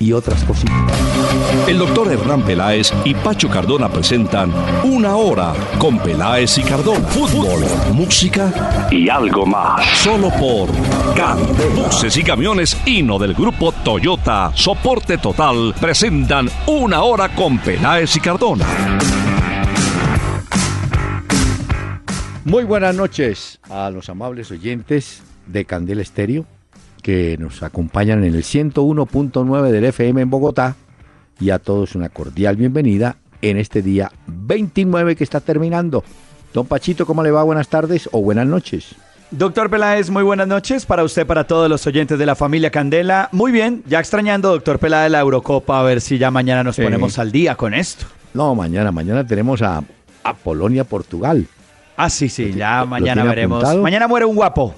y otras cositas. El doctor Hernán Peláez y Pacho Cardona presentan Una Hora con Peláez y Cardona. Fútbol, música y algo más. Solo por Candela. Buses y camiones Hino del grupo Toyota, soporte total, presentan Una Hora con Peláez y Cardona. Muy buenas noches a los amables oyentes de Candela Estéreo que nos acompañan en el 101.9 del FM en Bogotá y a todos una cordial bienvenida en este día 29 que está terminando. Don Pachito, ¿cómo le va? Buenas tardes o buenas noches. Doctor Peláez, muy buenas noches para usted, para todos los oyentes de la familia Candela. Muy bien, ya extrañando, doctor Peláez, la Eurocopa, a ver si ya mañana nos ponemos al día con esto. No, mañana, mañana tenemos a, a Polonia, Portugal. Ah, sí, sí, ya mañana veremos. Mañana muere un guapo.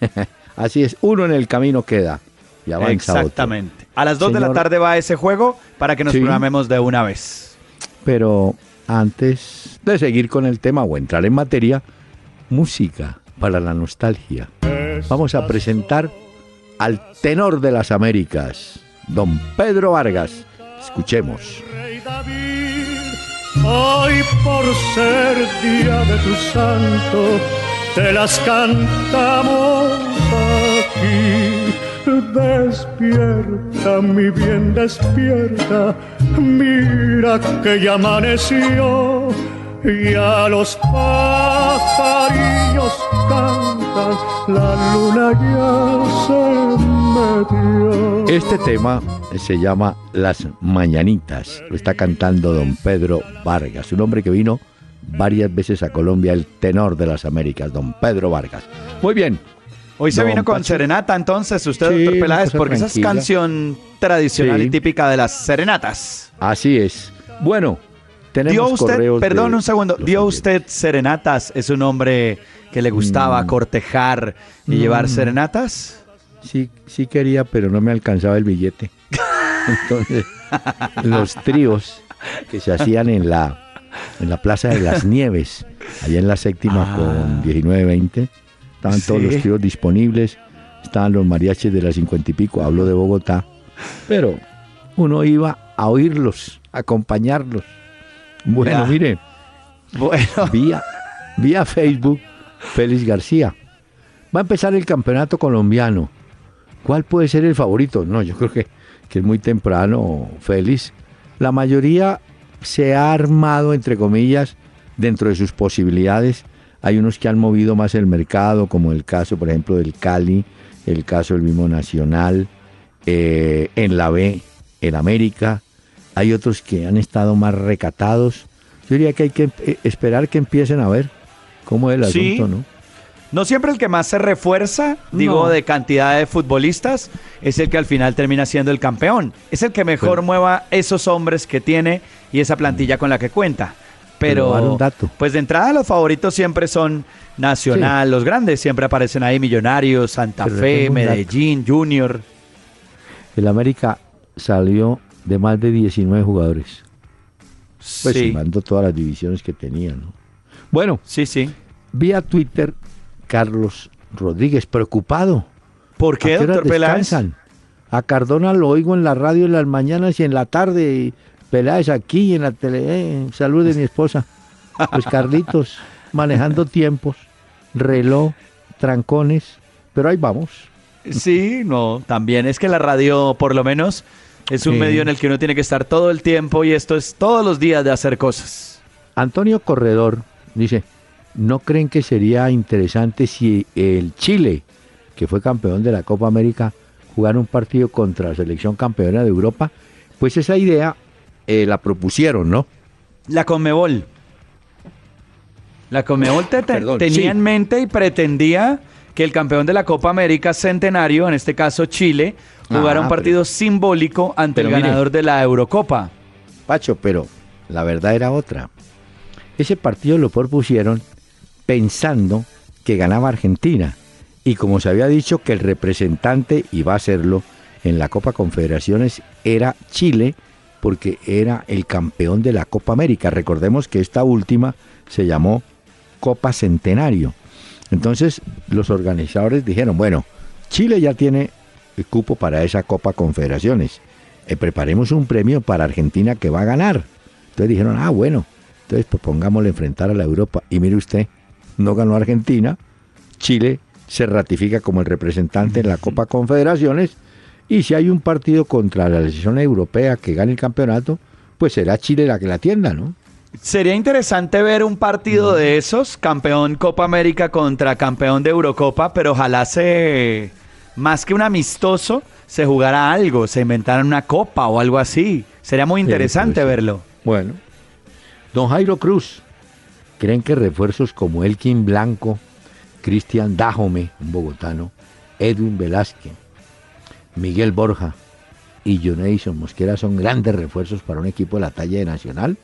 Así es, uno en el camino queda. Y avanza Exactamente. A las 2 de la tarde va ese juego para que nos programemos de una vez. Pero antes de seguir con el tema o entrar en materia, música para la nostalgia. Vamos a presentar al tenor de las Américas, don Pedro Vargas. Escuchemos. Hoy por ser día de tu santo, te las cantamos Despierta, mi bien, despierta. Mira que ya amaneció y a los pajarillos cantan, la luna ya se metió. Este tema se llama Las Mañanitas. Lo está cantando don Pedro Vargas, un hombre que vino varias veces a Colombia, el tenor de las Américas, don Pedro Vargas. Muy bien, Hoy se vino con serenata, entonces, usted, doctor Peláez, porque esa es canción tradicional y típica de las serenatas. Así es. Bueno, tenemos dio usted, perdón un segundo, dio usted serenatas, es un hombre que le gustaba mm. cortejar y llevar mm. serenatas. Sí, sí quería, pero no me alcanzaba el billete. Entonces, los tríos que se hacían en la en la Plaza de las Nieves, allá en la séptima ah. con 19-20 Estaban todos los tiros disponibles, estaban los mariachis de las cincuenta y pico, hablo de Bogotá, pero uno iba a oírlos, a acompañarlos. Bueno, mire, bueno. Vía, vía Facebook, Félix García. Va a empezar el campeonato colombiano. ¿Cuál puede ser el favorito? No, yo creo que, que es muy temprano, Félix. La mayoría se ha armado, entre comillas, dentro de sus posibilidades hay unos que han movido más el mercado, como el caso, por ejemplo, del Cali, el caso del mismo Nacional, eh, en la B, en América. Hay otros que han estado más recatados. Yo diría que hay que eh, esperar que empiecen a ver cómo es el asunto, ¿no? No siempre el que más se refuerza, digo, de cantidad de futbolistas, es el que al final termina siendo el campeón. Es el que mejor mueva esos hombres que tiene y esa plantilla con la que cuenta. Pero, pues de entrada los favoritos siempre son Nacional, los grandes siempre aparecen ahí, Millonarios, Santa Fe, Medellín, Junior. El América salió de más de 19 jugadores. Pues sí. mandó todas las divisiones que tenía, ¿no? Bueno, sí, sí. Vía Twitter Carlos Rodríguez preocupado. ¿Por qué, doctor Peláez? A Cardona lo oigo en la radio en las mañanas y en la tarde. Peláez aquí en la tele. Eh, salud de mi esposa. Pues Carlitos, manejando tiempos, reloj, trancones, pero ahí vamos. Sí, no, también es que la radio, por lo menos, es un medio en el que uno tiene que estar todo el tiempo y esto es todos los días de hacer cosas. Antonio Corredor dice, ¿no creen que sería interesante si el Chile, que fue campeón de la Copa América, jugara un partido contra la selección campeona de Europa? Pues esa idea eh, la propusieron, ¿no? La Conmebol. La Conmebol tenía en mente y pretendía que el campeón de la Copa América Centenario, en este caso Chile, jugara un ah, partido simbólico ante el ganador de la Eurocopa. Pacho, pero la verdad era otra. Ese partido lo propusieron pensando que ganaba Argentina. Y como se había dicho que el representante iba a serlo en la Copa Confederaciones era Chile, porque era el campeón de la Copa América. Recordemos que esta última se llamó Copa Centenario. Entonces los organizadores dijeron, bueno, Chile ya tiene el cupo para esa Copa Confederaciones. Eh, preparemos un premio para Argentina que va a ganar. Entonces dijeron, ah, bueno, entonces propongámosle enfrentar a la Europa. Y mire usted, no ganó Argentina, Chile se ratifica como el representante en la Copa Confederaciones y si hay un partido contra la selección europea que gane el campeonato, pues será Chile la que la atienda, ¿no? Sería interesante ver un partido de esos, campeón Copa América contra campeón de Eurocopa, pero ojalá se, más que un amistoso, se jugara algo, se inventara una copa o algo así. Sería muy interesante verlo. Bueno, don Jairo Cruz, ¿creen que refuerzos como Elkin Blanco, Cristian Dajome, un bogotano, Edwin Velázquez, Miguel Borja y Jonathan Mosquera son grandes refuerzos para un equipo de la talla de Nacional?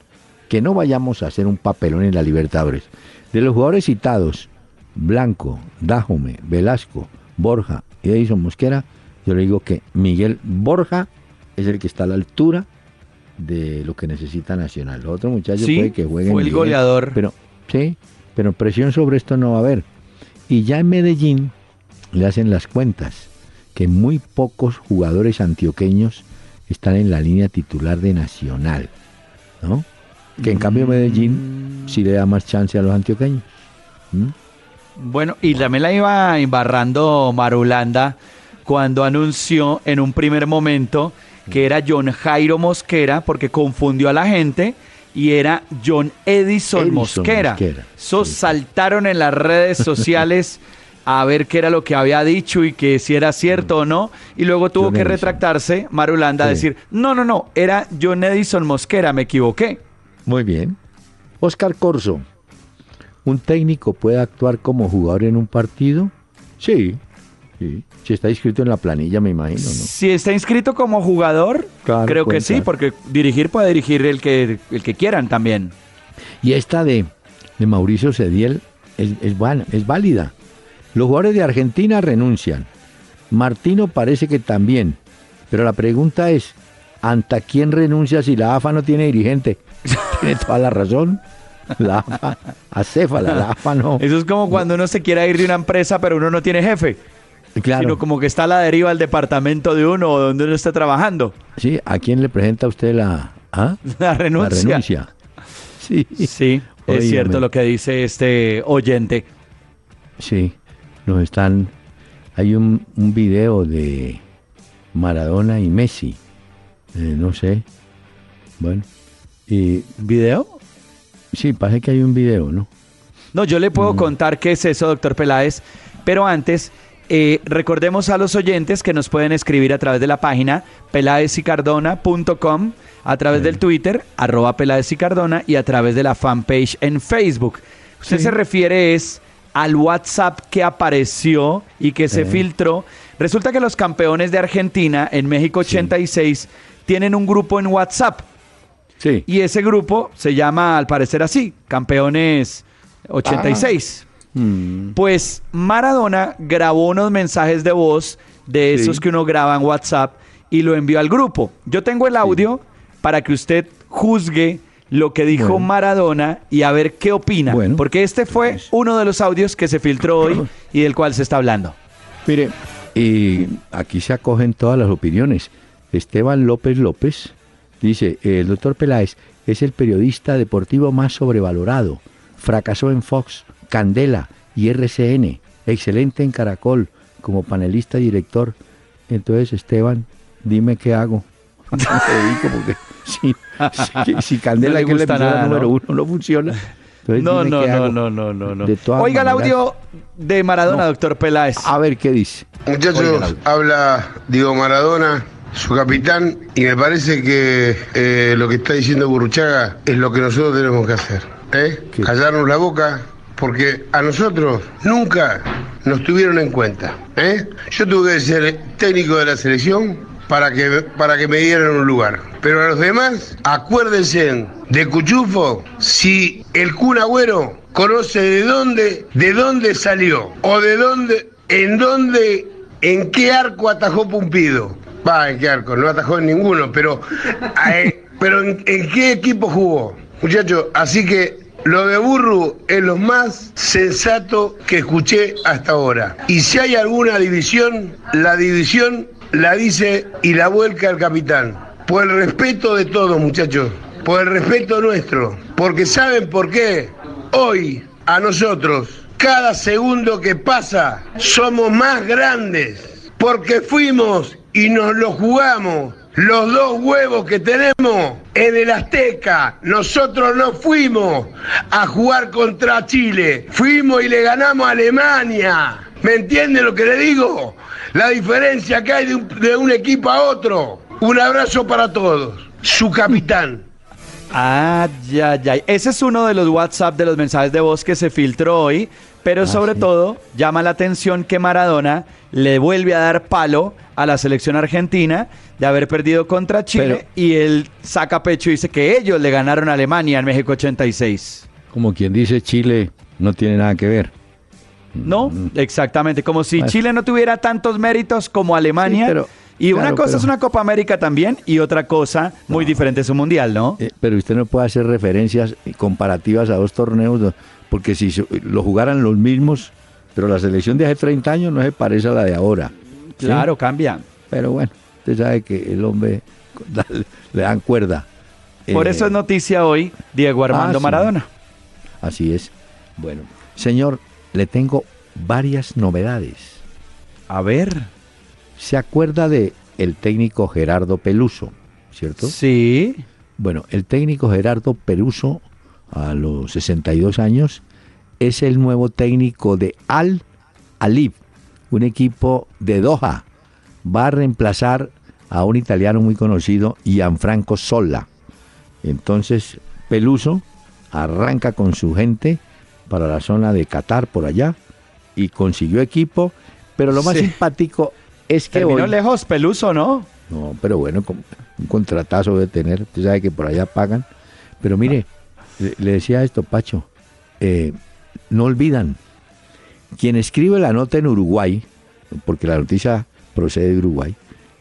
Que no vayamos a hacer un papelón en la Libertadores. De los jugadores citados, Blanco, Dajome, Velasco, Borja y Edison Mosquera, yo le digo que Miguel Borja es el que está a la altura de lo que necesita Nacional. Los otros muchachos puede que jueguen. Fue el goleador. Pero, sí, pero presión sobre esto no va a haber. Y ya en Medellín le hacen las cuentas que muy pocos jugadores antioqueños están en la línea titular de Nacional, ¿no? Que en cambio Medellín sí le da más chance a los antioqueños. Bueno, y también la iba embarrando Marulanda cuando anunció en un primer momento que era John Jairo Mosquera porque confundió a la gente y era John Edison, Mosquera. Mosquera. saltaron en las redes sociales a ver qué era lo que había dicho y que si era cierto o no. Y luego tuvo que retractarse Marulanda a decir, no, no, no, era John Edison Mosquera, me equivoqué. Muy bien. Oscar Corso, ¿un técnico puede actuar como jugador en un partido? Sí, si está inscrito en la planilla, me imagino, ¿no? Si está inscrito como jugador, creo que sí, porque dirigir puede dirigir el que, el que quieran también. Y esta de, de Mauricio Cediel es, es, es válida. Los jugadores de Argentina renuncian. Martino parece que también. Pero la pregunta es, ¿ante quién renuncia si la AFA no tiene dirigente? tiene toda la razón. La AFA, acéfala, la AFA no. Eso es como cuando uno se quiere ir de una empresa pero uno no tiene jefe. Claro. Sino como que está a la deriva el departamento de uno o donde uno está trabajando. Sí, ¿a quién le presenta usted la, ¿ah? la renuncia? Sí, sí es cierto lo que dice este oyente. Sí, nos están... Hay un, un video de Maradona y Messi. Eh, no sé. Bueno. Y, ¿Video? Sí, parece que hay un video, ¿no? No, yo le puedo mm. contar qué es eso, doctor Peláez, pero antes eh, recordemos a los oyentes que nos pueden escribir a través de la página peladesicardona.com, a través del Twitter, arroba peladesicardona y a través de la fanpage en Facebook. Usted se refiere es al WhatsApp que apareció y que se filtró. Resulta que los campeones de Argentina en México 86 tienen un grupo en WhatsApp. Sí. Y ese grupo se llama, al parecer así, Campeones 86. Mm. Pues Maradona grabó unos mensajes de voz de esos que uno graba en WhatsApp y lo envió al grupo. Yo tengo el audio para que usted juzgue lo que dijo Maradona y a ver qué opina. porque este fue pues. uno de los audios que se filtró hoy y del cual se está hablando. Mire, y aquí se acogen todas las opiniones. Esteban López López dice, el doctor Peláez es el periodista deportivo más sobrevalorado. Fracasó en Fox, Candela y RCN, excelente en Caracol como panelista y director. Entonces, Esteban, dime qué hago. si, Candela, que le número uno, no funciona. no, no, no, no, no, no, Oiga el audio de Maradona, doctor Peláez. A ver qué dice. Muchachos, habla Diego Maradona, su capitán, y me parece que eh, lo que está diciendo Burruchaga es lo que nosotros tenemos que hacer. ¿eh? Callarnos la boca, porque a nosotros nunca nos tuvieron en cuenta. ¿eh? Yo tuve que ser técnico de la selección para que, para que me dieran un lugar. Pero a los demás, acuérdense de Cuchufo, si el Kun Agüero conoce de dónde, de dónde salió, o de dónde, en dónde, en qué arco atajó Pumpido. Va, en qué arco, no atajó en ninguno, pero, eh, pero en, en qué equipo jugó. Muchachos, así que lo de Burru es lo más sensato que escuché hasta ahora. Y si hay alguna división, la división la dice y la vuelca el capitán. Por el respeto de todos, muchachos. Por el respeto nuestro. Porque ¿saben por qué? Hoy, a nosotros, cada segundo que pasa, somos más grandes. Porque fuimos y nos lo jugamos los dos huevos que tenemos en el Azteca. Nosotros no fuimos a jugar contra Chile, fuimos y le ganamos a Alemania. ¿Me entiende lo que le digo? La diferencia que hay de un, de un equipo a otro. Un abrazo para todos. Su capitán. Ah, ya, ya. Ese es uno de los WhatsApp de los mensajes de voz que se filtró hoy, pero Ah, sobre sí. todo llama la atención que Maradona le vuelve a dar palo a la selección argentina de haber perdido contra Chile Pero- y él saca pecho y dice que ellos le ganaron a Alemania en México 86. Como quien dice, Chile no tiene nada que ver. No, exactamente, como si. Chile no tuviera tantos méritos como Alemania. Sí, pero- y una claro, cosa pero- es una Copa América también y otra cosa muy diferente es un mundial, ¿no? Eh, pero usted no puede hacer referencias comparativas a dos torneos, porque si lo jugaran los mismos, pero la selección de hace 30 años no se parece a la de ahora. ¿sí? Claro, cambia. Pero bueno, usted sabe que el hombre le dan cuerda. Por Eh, eso es noticia hoy Diego Armando ah, sí. Maradona. Así es. Bueno, señor, le tengo varias novedades. A ver. ¿Se acuerda de el técnico Gerardo Peluso, cierto? Sí. Bueno, el técnico Gerardo Peluso, a los 62 años, es el nuevo técnico de Al Alib, un equipo de Doha. Va a reemplazar a un italiano muy conocido, Gianfranco Sola. Entonces, Peluso arranca con su gente para la zona de Qatar, por allá, y consiguió equipo. Pero lo más Sí. simpático es que Terminó hoy... lejos Peluso, ¿no? No, pero bueno, un contratazo debe tener. Usted sabe que por allá pagan. Pero mire, le, le decía esto, Pacho. eh, no olvidan. Quien escribe la nota en Uruguay, porque la noticia procede de Uruguay,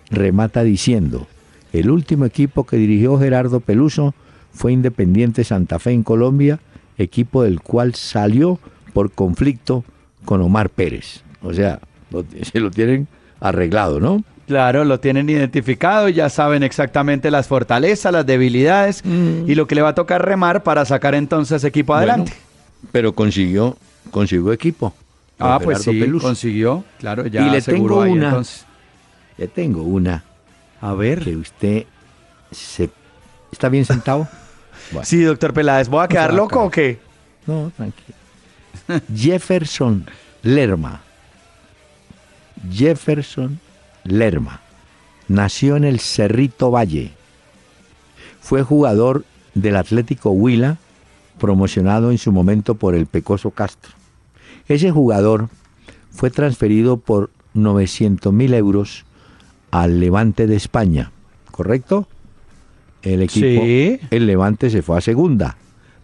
remata diciendo: el último equipo que dirigió Gerardo Peluso fue Independiente Santa Fe en Colombia, equipo del cual salió por conflicto con Omar Pérez. O sea, lo- se lo tienen arreglado, ¿no? Claro, lo tienen identificado, ya saben exactamente las fortalezas, las debilidades y lo que le va a tocar remar para sacar entonces equipo adelante. Bueno, pero consiguió, consiguió equipo. ah, pues sí, consiguió. Claro, ya Y le tengo ahí, una. entonces. Le tengo una A ver. que usted se está bien sentado. Bueno, Sí, doctor Peláez, ¿voy a quedar loco o qué? No, tranquilo. Jefferson Lerma. Jefferson Lerma. Nació en el Cerrito Valle. Fue jugador del Atlético Huila, promocionado en su momento por el Pecoso Castro. Ese jugador fue transferido por 900 mil euros al Levante de España, ¿correcto? El equipo, Sí. el Levante se fue a segunda,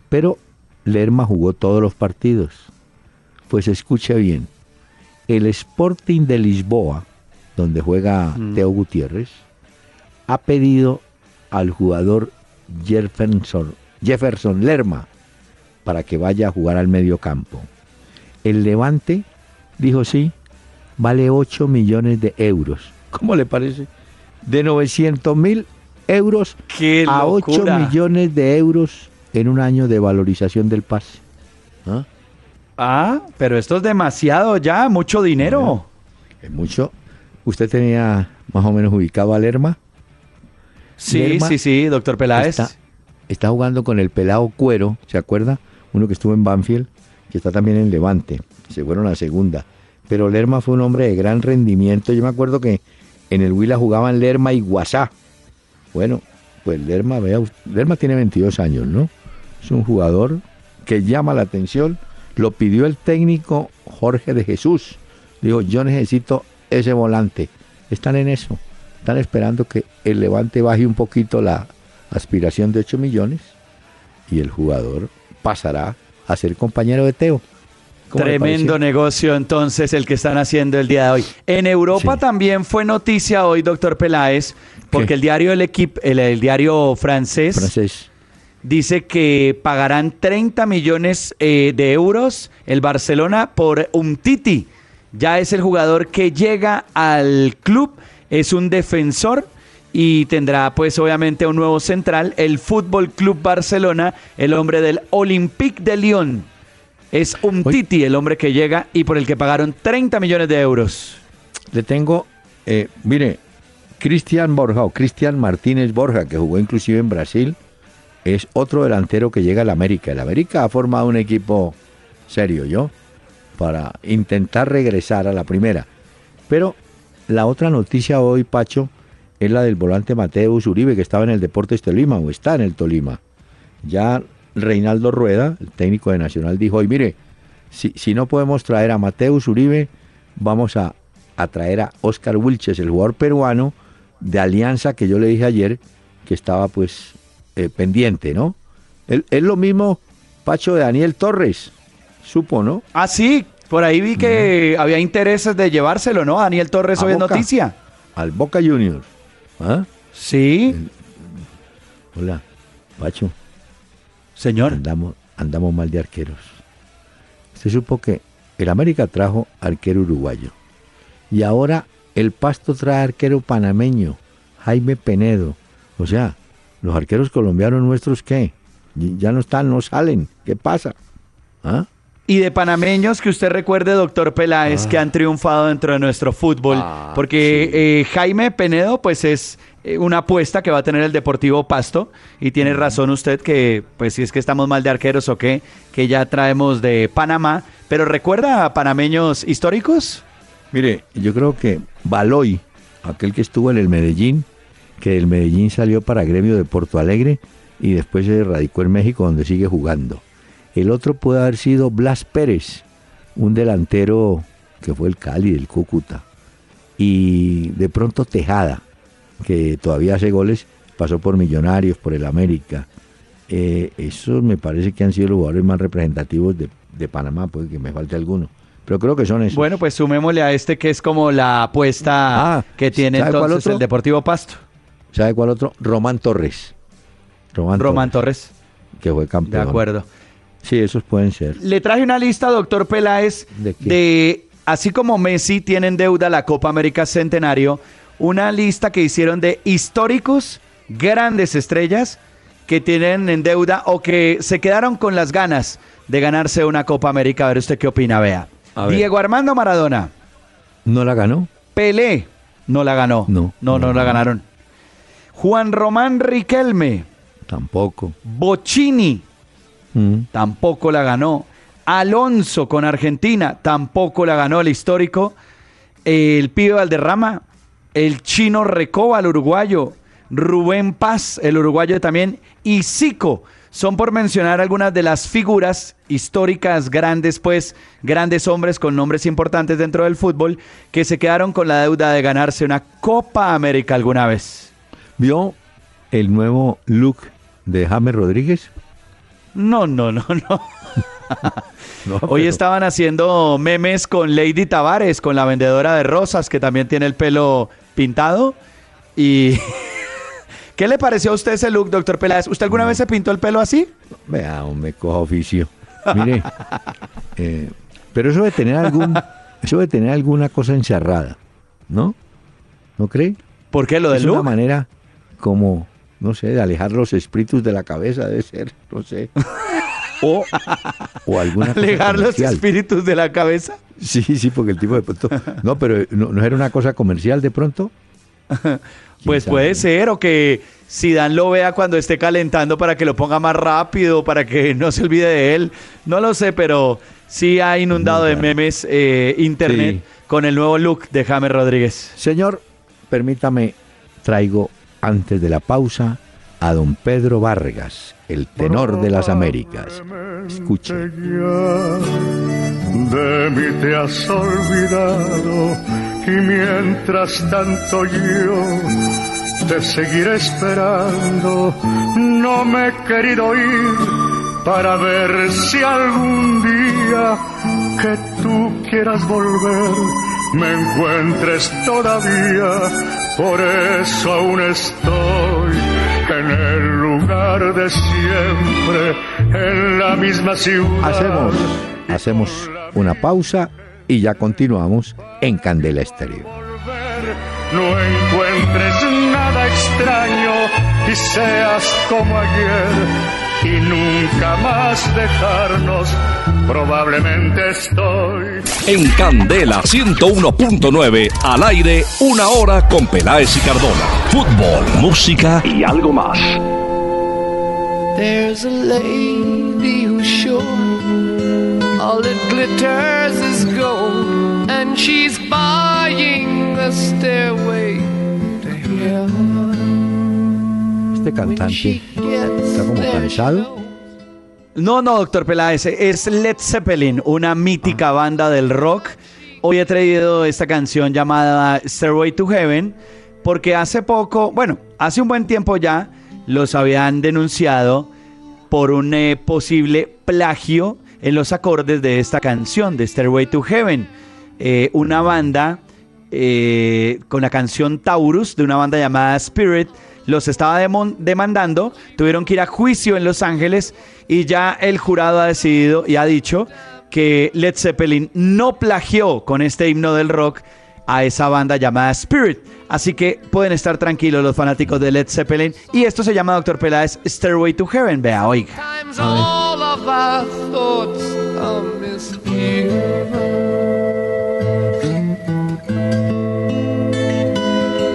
pero Lerma jugó todos los partidos. Pues escuche bien, el Sporting de Lisboa, donde juega Teo Gutiérrez, ha pedido al jugador Jefferson, Jefferson Lerma para que vaya a jugar al medio campo. El Levante dijo sí, vale 8 millones de euros. ¿Cómo le parece? De 900 mil euros ¡Qué a 8 locura! millones de euros en un año de valorización del pase. ¿Ah? Ah, pero esto es demasiado ya, mucho dinero. Es mucho. ¿Usted tenía más o menos ubicado a Lerma? Sí, Lerma sí, sí, doctor Peláez. Está, está jugando con el pelado Cuero, ¿se acuerda? Uno que estuvo en Banfield, que está también en Levante. Se fueron a segunda. Pero Lerma fue un hombre de gran rendimiento. Yo me acuerdo que en el Huila jugaban Lerma y Guasá. Bueno, pues Lerma, Lerma tiene 22 años, ¿no? Es un jugador que llama la atención. Lo pidió el técnico Jorge de Jesús. Dijo, yo necesito ese volante. Están en eso. están esperando que el Levante baje un poquito la aspiración de 8 millones y el jugador pasará a ser compañero de Teo. Tremendo negocio entonces el que están haciendo el día de hoy. En Europa también fue noticia hoy, doctor Peláez, porque el diario El Equipo, el, diario francés, dice que pagarán 30 millones eh, de euros el Barcelona por un Titi. Ya es el jugador que llega al club, es un defensor y tendrá pues obviamente un nuevo central, el Fútbol Club Barcelona, el hombre del Olympique de Lyon. Es un Titi el hombre que llega y por el que pagaron 30 millones de euros. Le tengo, eh, mire, Cristian Borja o Cristian Martínez Borja, que jugó inclusive en Brasil, es otro delantero que llega al América. El América ha formado un equipo serio, ¿yo? Para intentar regresar a la primera. Pero la otra noticia hoy, Pacho, es la del volante Mateus Uribe, que estaba en el Deportes Tolima o está en el Tolima. Ya Reinaldo Rueda, el técnico de Nacional, dijo hoy, mire, si, no podemos traer a Mateus Uribe, vamos a, traer a Oscar Wilches, el jugador peruano de Alianza que yo le dije ayer, que estaba pues eh, pendiente, ¿no? Es lo mismo, Pacho, de Daniel Torres, supo, ¿no? Ah, sí, por ahí vi que había intereses de llevárselo, ¿no? Daniel Torres hoy es noticia. Al Boca Juniors. ¿Ah? Sí. Hola, Pacho. Señor. Andamos, andamos mal de arqueros. Se supo que el América trajo arquero uruguayo. Y ahora el Pasto trae arquero panameño, Jaime Penedo. O sea, los arqueros colombianos nuestros, ¿qué? Ya no están, no salen. ¿Qué pasa? ¿Ah? Y de panameños que usted recuerde, doctor Peláez, que ah. han triunfado dentro de nuestro fútbol. Ah, porque eh, Jaime Penedo, pues es eh, una apuesta que va a tener el Deportivo Pasto. Y tiene razón usted que, pues si es que estamos mal de arqueros o qué, que ya traemos de Panamá. Pero ¿recuerda a panameños históricos? Mire, yo creo que Baloy, aquel que estuvo en el Medellín, que del Medellín salió para Gremio de Porto Alegre y después se radicó en México donde sigue jugando. El otro puede haber sido Blas Pérez, un delantero que fue el Cali del Cúcuta. Y de pronto Tejada, que todavía hace goles, pasó por Millonarios, por el América. Eh, esos me parece que han sido los jugadores más representativos de, Panamá, puede que me falte alguno. Pero creo que son esos. Bueno, pues sumémosle a este que es como la apuesta ah, que tiene entonces el Deportivo Pasto. ¿Sabe cuál otro? Román Torres. Román, Torres. Que fue campeón. De acuerdo. Sí, esos pueden ser. Le traje una lista, doctor Peláez, de, de así como Messi tiene en deuda la Copa América Centenario, una lista que hicieron de históricos, grandes estrellas que tienen en deuda o que se quedaron con las ganas de ganarse una Copa América. A ver usted qué opina, vea. Diego Armando Maradona. ¿No la ganó? Pelé. No la ganó. No. No, no, la ganaron. Juan Román Riquelme. Tampoco. Bocini. Mm. Tampoco la ganó. Alonso con Argentina. Tampoco la ganó el histórico. El pibe Valderrama el chino Recoba, el uruguayo, Rubén Paz, el uruguayo también, y Zico. Son por mencionar algunas de las figuras históricas grandes, pues, grandes hombres con nombres importantes dentro del fútbol, que se quedaron con la deuda de ganarse una Copa América alguna vez. ¿Vio el nuevo look de James Rodríguez? No, no, no, no. Hoy estaban haciendo memes con Lady Tavares, con la vendedora de rosas, que también tiene el pelo pintado. Y. ¿Qué le pareció a usted ese look, doctor Peláez? ¿Usted alguna vez se pintó el pelo así? Vea, me cojo oficio. Mire, eh, pero eso de tener algún, eso de tener alguna cosa encerrada, ¿no? ¿No cree? ¿Por qué lo del es una manera como, no sé, de alejar los espíritus de la cabeza, debe ser, no sé. O, o alguna ¿Alejar los espíritus de la cabeza? Sí, sí, porque el tipo de pronto... No, pero ¿no, era una cosa comercial de pronto? pues puede ser, o que Dan lo vea cuando esté calentando para que lo ponga más rápido, para que no se olvide de él. No lo sé, pero sí ha inundado de memes eh, internet con el nuevo look de James Rodríguez. Señor, permítame, traigo antes de la pausa a don Pedro Vargas, el tenor de las Américas. Escuche. De mí te has olvidado Y mientras tanto yo te seguiré esperando, no me he querido ir para ver si algún día que tú quieras volver me encuentres todavía, por eso aún estoy en el lugar de siempre, en la misma ciudad. Hacemos, hacemos una pausa y ya continuamos en Candela Estéreo. No encuentres nada extraño y seas como ayer y nunca más dejarnos. Probablemente estoy. En Candela 101.9, al aire, una hora con Peláez y Cardona. Fútbol, música y algo más. There's a lady who's sure all that glitters is gold, and she's buying the stairway to heaven. Este cantante está como cansado. No, no, doctor Peláez, es Led Zeppelin, una mítica banda del rock. Hoy he traído esta canción llamada Stairway to Heaven porque hace poco, bueno, hace un buen tiempo ya, los habían denunciado por un eh, posible plagio en los acordes de esta canción, de Stairway to Heaven. Eh, una banda eh, con la canción Taurus, de una banda llamada Spirit, los estaba demandando, tuvieron que ir a juicio en Los Ángeles y ya el jurado ha decidido y ha dicho que Led Zeppelin no plagió con este himno del rock a esa banda llamada Spirit. Así que pueden estar tranquilos los fanáticos de Led Zeppelin. Y esto se llama, doctor Peláez, Stairway to Heaven. Vea, oiga.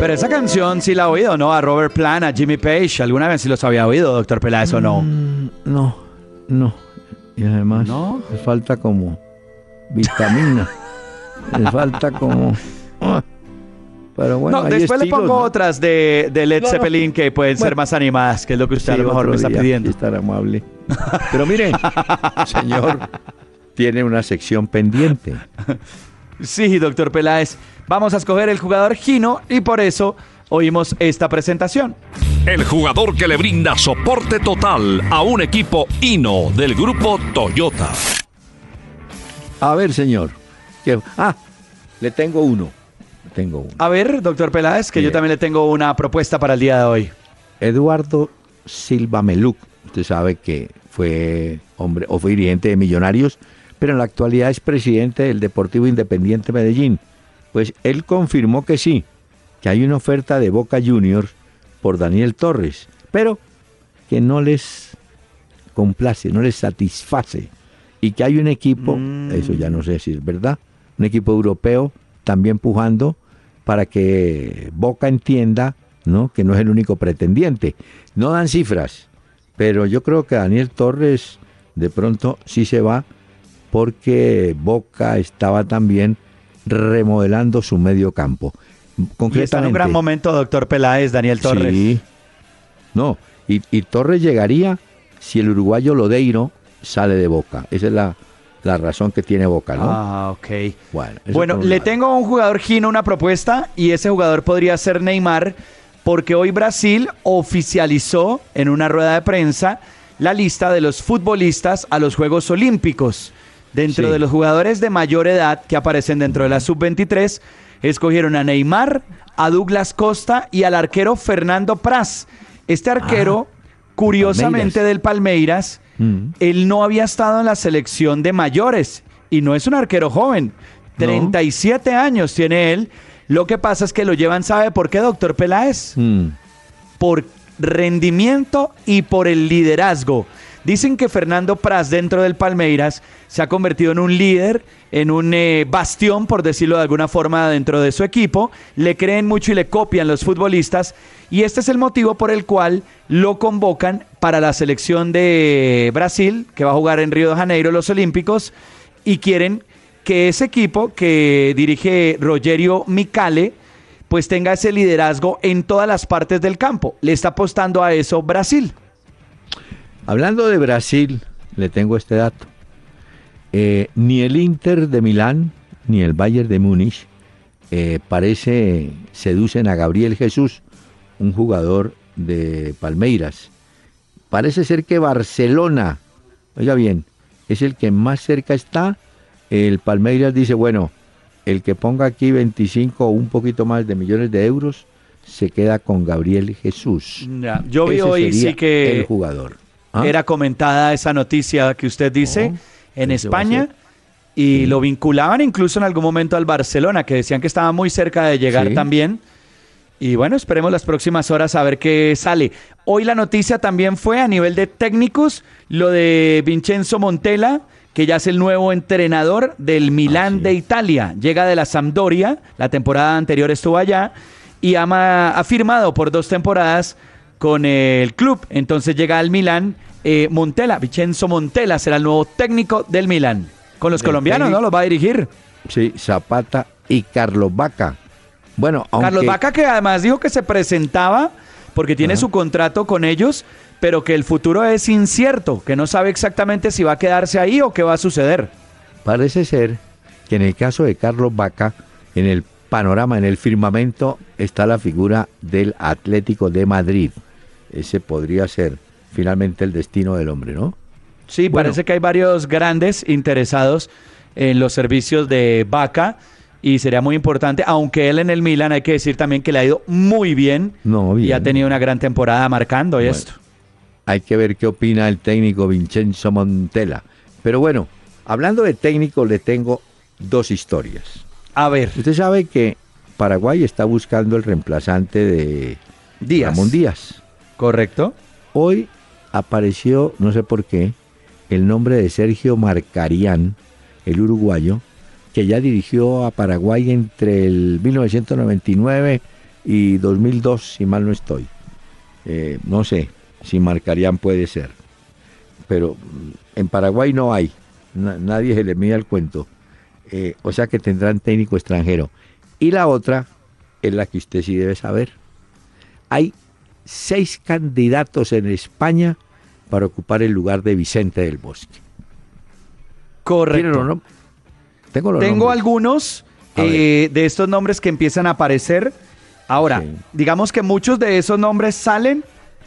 Pero esa canción sí la ha oído, ¿no? A Robert Plant, a Jimmy Page. ¿Alguna vez sí los había oído, doctor Peláez, o no? Mm, no, no. Y además, ¿No? le falta como vitamina. le falta como. Pero bueno, no, después le pongo otras de, de Led Zeppelin que pueden ser más animadas, que es lo que usted a lo mejor me está pidiendo. Estar amable. Pero mire, señor, tiene una sección pendiente. Sí, doctor Peláez. Vamos a escoger el jugador Gino y por eso oímos esta presentación. El jugador que le brinda soporte total a un equipo Hino del grupo Toyota. A ver, señor. Ah, le tengo uno. Tengo. A ver, doctor Peláez, que yo también le tengo una propuesta para el día de hoy. Eduardo Silva Meluc. Usted sabe que fue hombre o fue dirigente de Millonarios pero en la actualidad es presidente del Deportivo Independiente Medellín. Pues él confirmó que sí, que hay una oferta de Boca Juniors por Daniel Torres, pero que no les complace, no les satisface. Y que hay un equipo, mm. eso ya no sé si es verdad, un equipo europeo también pujando para que Boca entienda ¿no? que no es el único pretendiente. No dan cifras, pero yo creo que Daniel Torres de pronto sí se va porque Boca estaba también remodelando su medio campo. Y está en un gran momento, doctor Peláez, Daniel Torres. Sí. No, y, Torres llegaría si el uruguayo Lodeiro sale de Boca. Esa es la, razón que tiene Boca, ¿no? Ah, ok. Bueno, bueno le tengo a un jugador Gino una propuesta y ese jugador podría ser Neymar porque hoy Brasil oficializó en una rueda de prensa la lista de los futbolistas a los Juegos Olímpicos. Dentro de los jugadores de mayor edad que aparecen dentro de la sub-23, escogieron a Neymar, a Douglas Costa y al arquero Fernando Praz. Este arquero, ah, curiosamente del Palmeiras, mm. él no había estado en la selección de mayores y no es un arquero joven. 37 años tiene él. Lo que pasa es que lo llevan, ¿sabe por qué, doctor Peláez? Mm. Por rendimiento y por el liderazgo. Dicen que Fernando Praz dentro del Palmeiras se ha convertido en un líder, en un eh, bastión, por decirlo de alguna forma, dentro de su equipo. Le creen mucho y le copian los futbolistas. Y este es el motivo por el cual lo convocan para la selección de Brasil, que va a jugar en Río de Janeiro los Olímpicos, y quieren que ese equipo que dirige Rogerio Micale, pues tenga ese liderazgo en todas las partes del campo. Le está apostando a eso Brasil. Hablando de Brasil, le tengo este dato. Eh, ni el Inter de Milán ni el Bayern de Múnich eh, parece seducen a Gabriel Jesús, un jugador de Palmeiras. Parece ser que Barcelona, oiga bien, es el que más cerca está. El Palmeiras dice, bueno, el que ponga aquí 25 o un poquito más de millones de euros se queda con Gabriel Jesús. yo vi hoy sí que el jugador. ¿Ah? era comentada esa noticia que usted dice oh, en España y lo vinculaban incluso en algún momento al Barcelona, que decían que estaba muy cerca de llegar también. Y bueno, esperemos las próximas horas a ver qué sale. Hoy la noticia también fue a nivel de técnicos, lo de Vincenzo Montella, que ya es el nuevo entrenador del Milán de Italia. Llega de la Sampdoria, la temporada anterior estuvo allá, y ha, firmado por dos temporadas con el club. Entonces llega al Milán eh, Montella, Vincenzo Montella será el nuevo técnico del Milán. Con los colombianos, ¿no? Los va a dirigir. Sí, Zapata y Carlos Vaca. Bueno, aunque... Carlos Vaca que además dijo que se presentaba porque tiene su contrato con ellos, pero que el futuro es incierto, que no sabe exactamente si va a quedarse ahí o qué va a suceder. Parece ser que en el caso de Carlos Vaca, en el panorama, en el firmamento, está la figura del Atlético de Madrid. Ese podría ser finalmente el destino del hombre, ¿no? Sí, parece que hay varios grandes interesados en los servicios de Vaca y sería muy importante, aunque él en el Milan hay que decir también que le ha ido muy bien, y ha tenido una gran temporada marcando esto. Hay que ver qué opina el técnico Vincenzo Montella. Pero bueno, hablando de técnico, le tengo dos historias. A ver. Usted sabe que Paraguay está buscando el reemplazante de Díaz. Ramón Díaz. Correcto. Hoy apareció, no sé por qué, el nombre de Sergio Marcarián, el uruguayo, que ya dirigió a Paraguay entre el 1999 y 2002, si mal no estoy. Eh, no sé si Marcarián puede ser, pero mm, en Paraguay no hay, nadie se le mide el cuento. Eh, o sea que tendrán técnico extranjero. Y la otra es la que usted sí debe saber. Hay seis candidatos en España para ocupar el lugar de Vicente del Bosque. Correcto. Tengo, algunos eh, de estos nombres que empiezan a aparecer. Ahora, digamos que muchos de esos nombres salen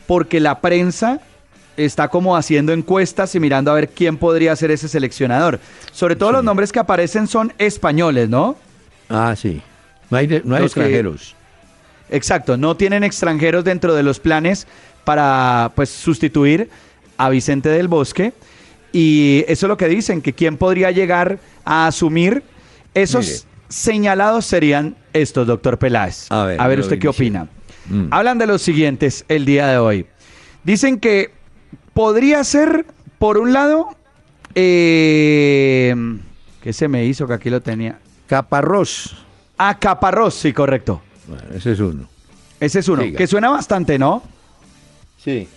porque la prensa está como haciendo encuestas y mirando a ver quién podría ser ese seleccionador. Sobre todo los nombres que aparecen son españoles, ¿no? Ah, sí. No hay, no hay extranjeros. Exacto, no tienen extranjeros dentro de los planes para pues sustituir a Vicente del Bosque. Y eso es lo que dicen, que quién podría llegar a asumir esos señalados serían estos, doctor Peláez. A ver, usted qué opina. Mm. Hablan de los siguientes el día de hoy. Dicen que podría ser, por un lado, eh, ¿qué se me hizo que aquí lo tenía? Caparrós. Ah, Caparrós, sí, correcto. Ese es uno. Ese es uno, que suena bastante, ¿no? Sí.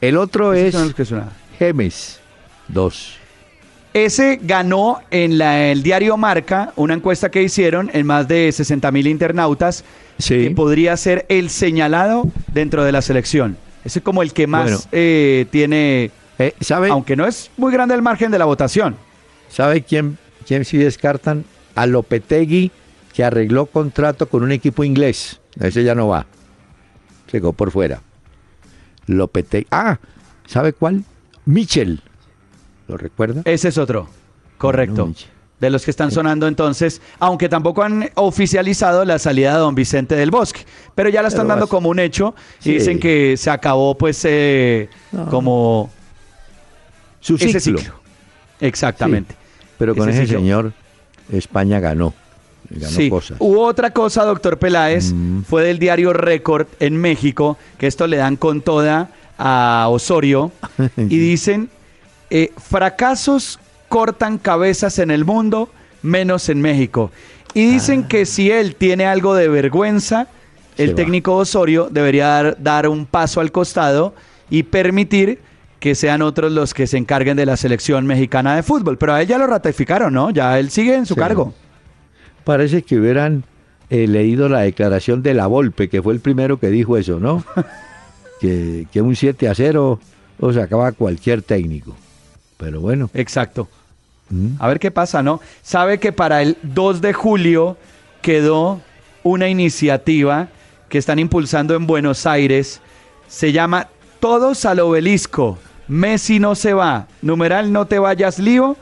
El otro es Gemes, dos. Ese ganó en la, el diario Marca una encuesta que hicieron en más de 60 mil internautas que podría ser el señalado dentro de la selección. Ese es como el que más eh, tiene, eh, ¿sabe? aunque no es muy grande el margen de la votación. ¿Sabe quién, quién sí descartan? A Lopetegui, que arregló contrato con un equipo inglés. Ese ya no va. Se quedó por fuera. Lopetegui. Ah, ¿sabe cuál? Michel. ¿Lo recuerda? Ese es otro. Correcto. de los que están sonando entonces, aunque tampoco han oficializado la salida de don Vicente del Bosque, pero ya la están dando como un hecho y dicen que se acabó pues eh, como su ciclo. Exactamente. pero con ese, señor España ganó. Sí. Hubo otra cosa, doctor Peláez, mm. fue del diario Récord en México, que esto le dan con toda a Osorio y dicen, eh, fracasos cortan cabezas en el mundo, menos en México. Y dicen ah. que si él tiene algo de vergüenza, el técnico Osorio debería dar, dar un paso al costado y permitir que sean otros los que se encarguen de la selección mexicana de fútbol. Pero a él ya lo ratificaron, ¿no? Ya él sigue en su cargo. Parece que hubieran eh, leído la declaración de la Volpe, que fue el primero que dijo eso, ¿no? que, que un 7 a 0 o se acaba cualquier técnico. Pero bueno. Exacto. Mm. A ver qué pasa, ¿no? Sabe que para el 2 de julio quedó una iniciativa que están impulsando en Buenos Aires. Se llama Todos al obelisco. Messi no se va. Numeral no te vayas lío.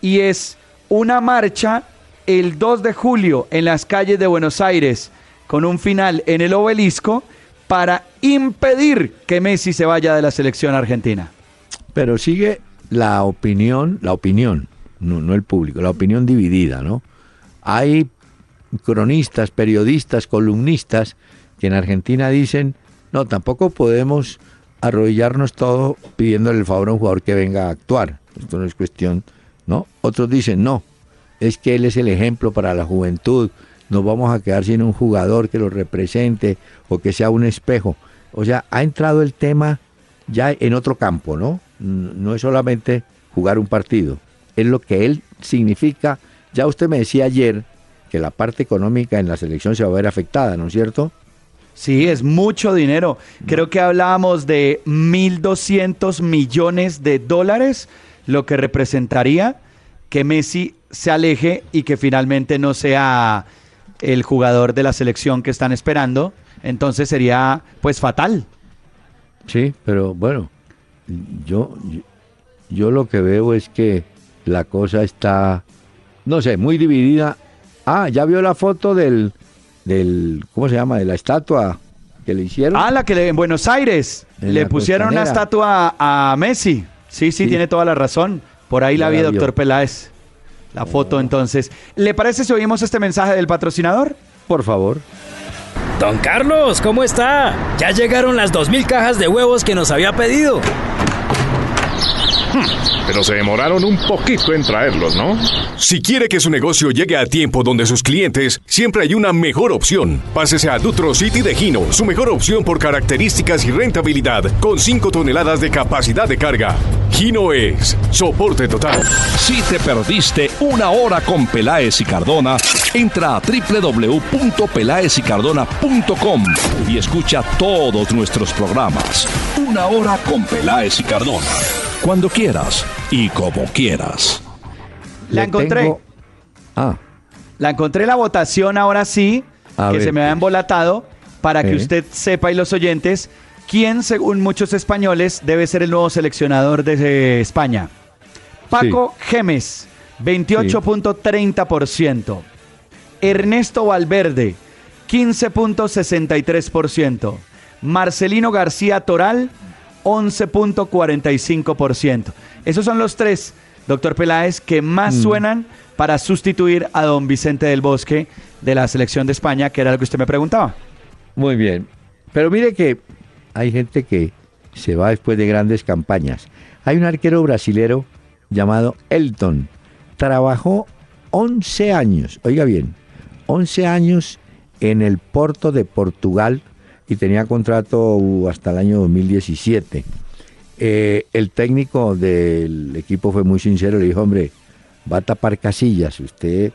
Y es una marcha el 2 de julio en las calles de Buenos Aires con un final en el obelisco para impedir que Messi se vaya de la selección argentina. Pero sigue la opinión, la opinión, no, el público, la opinión dividida, ¿no? Hay cronistas, periodistas, columnistas que en Argentina dicen, no, tampoco podemos arrodillarnos todo pidiéndole el favor a un jugador que venga a actuar. Esto no es cuestión, ¿no? Otros dicen, no, es que él es el ejemplo para la juventud, nos vamos a quedar sin un jugador que lo represente o que sea un espejo. O sea, ha entrado el tema ya en otro campo, ¿no? No es solamente jugar un partido, es lo que él significa. Ya usted me decía ayer que la parte económica en la selección se va a ver afectada, ¿no es cierto? Sí, es mucho dinero. Creo que hablábamos de 1.200 millones de dólares, lo que representaría que Messi se aleje y que finalmente no sea el jugador de la selección que están esperando, entonces sería pues fatal. Sí, pero bueno, yo, yo, lo que veo es que la cosa está, no sé, muy dividida. Ah, ya vio la foto del, del, ¿cómo se llama? De la estatua que le hicieron. Ah, la que le, en Buenos Aires le pusieron una estatua a, Messi. Sí, sí, tiene toda la razón. Por ahí la vi, doctor Peláez. La foto entonces. ¿Le parece si oímos este mensaje del patrocinador? Por favor. Don Carlos, ¿cómo está? Ya llegaron las 2.000 cajas de huevos que nos había pedido. Pero se demoraron un poquito en traerlos, ¿no? Si quiere que su negocio llegue a tiempo donde sus clientes, siempre hay una mejor opción. Pásese a Dutro City de Gino, su mejor opción por características y rentabilidad, con 5 toneladas de capacidad de carga. Gino es soporte total. Si te perdiste una hora con Peláez y Cardona, entra a www.pelaezycardona.com y escucha todos nuestros programas. Una hora con Peláez y Cardona. Cuando quieras y como quieras. La encontré. Ah. La encontré la votación ahora sí, que se me había embolatado, para que usted sepa y los oyentes quién, según muchos españoles, debe ser el nuevo seleccionador de España. Paco Gemes, 28.30%. Ernesto Valverde, 15.63%. Marcelino García Toral, 11.45%. Esos son los tres, doctor Peláez, que más mm. suenan para sustituir a don Vicente del Bosque de la selección de España, que era lo que usted me preguntaba. Muy bien. Pero mire que hay gente que se va después de grandes campañas. Hay un arquero brasilero llamado Elton. Trabajó 11 años, oiga bien, 11 años en el Porto de Portugal y tenía contrato hasta el año 2017. Eh, el técnico del equipo fue muy sincero, le dijo, hombre, va a tapar casillas, usted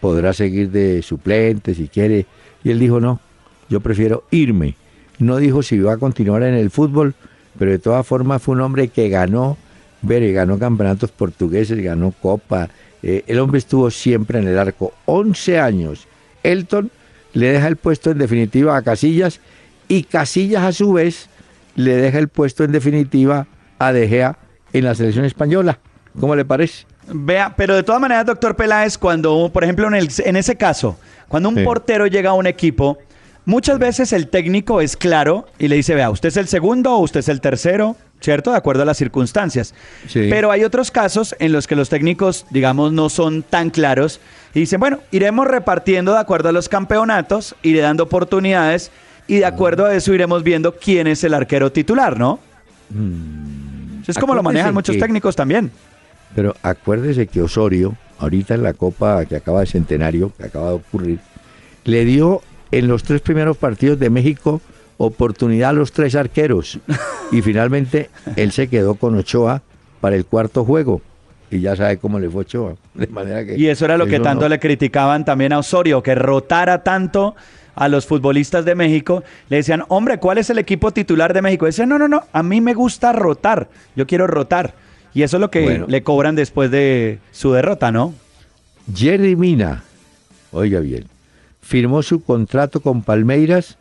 podrá seguir de suplente si quiere. Y él dijo, no, yo prefiero irme. No dijo si iba a continuar en el fútbol, pero de todas formas fue un hombre que ganó, ver, ganó campeonatos portugueses, ganó Copa. Eh, el hombre estuvo siempre en el arco, 11 años. Elton le deja el puesto en definitiva a Casillas y Casillas a su vez le deja el puesto en definitiva a De Gea en la selección española. ¿Cómo le parece? Vea, pero de todas maneras, doctor Peláez, cuando, por ejemplo, en, el, en ese caso, cuando un portero llega a un equipo, muchas veces el técnico es claro y le dice, vea, usted es el segundo o usted es el tercero, ¿cierto? De acuerdo a las circunstancias. Pero hay otros casos en los que los técnicos, digamos, no son tan claros y dicen, bueno, iremos repartiendo de acuerdo a los campeonatos, iré dando oportunidades y de acuerdo a eso iremos viendo quién es el arquero titular, ¿no? Mm. Es como lo manejan muchos técnicos también. Pero acuérdese que Osorio, ahorita en la Copa que acaba de centenario, que acaba de ocurrir, le dio en los tres primeros partidos de México oportunidad a los tres arqueros. y finalmente él se quedó con Ochoa para el cuarto juego. Y ya sabe cómo le fue Ochoa. De manera que y eso era lo que tanto le criticaban también a Osorio, que rotara tanto a los futbolistas de México, le decían, hombre, ¿cuál es el equipo titular de México? decían, no, no, no, a mí me gusta rotar, yo quiero rotar. Y eso es lo que le cobran después de su derrota, ¿no? Jerry Mina, oiga bien, firmó su contrato con Palmeiras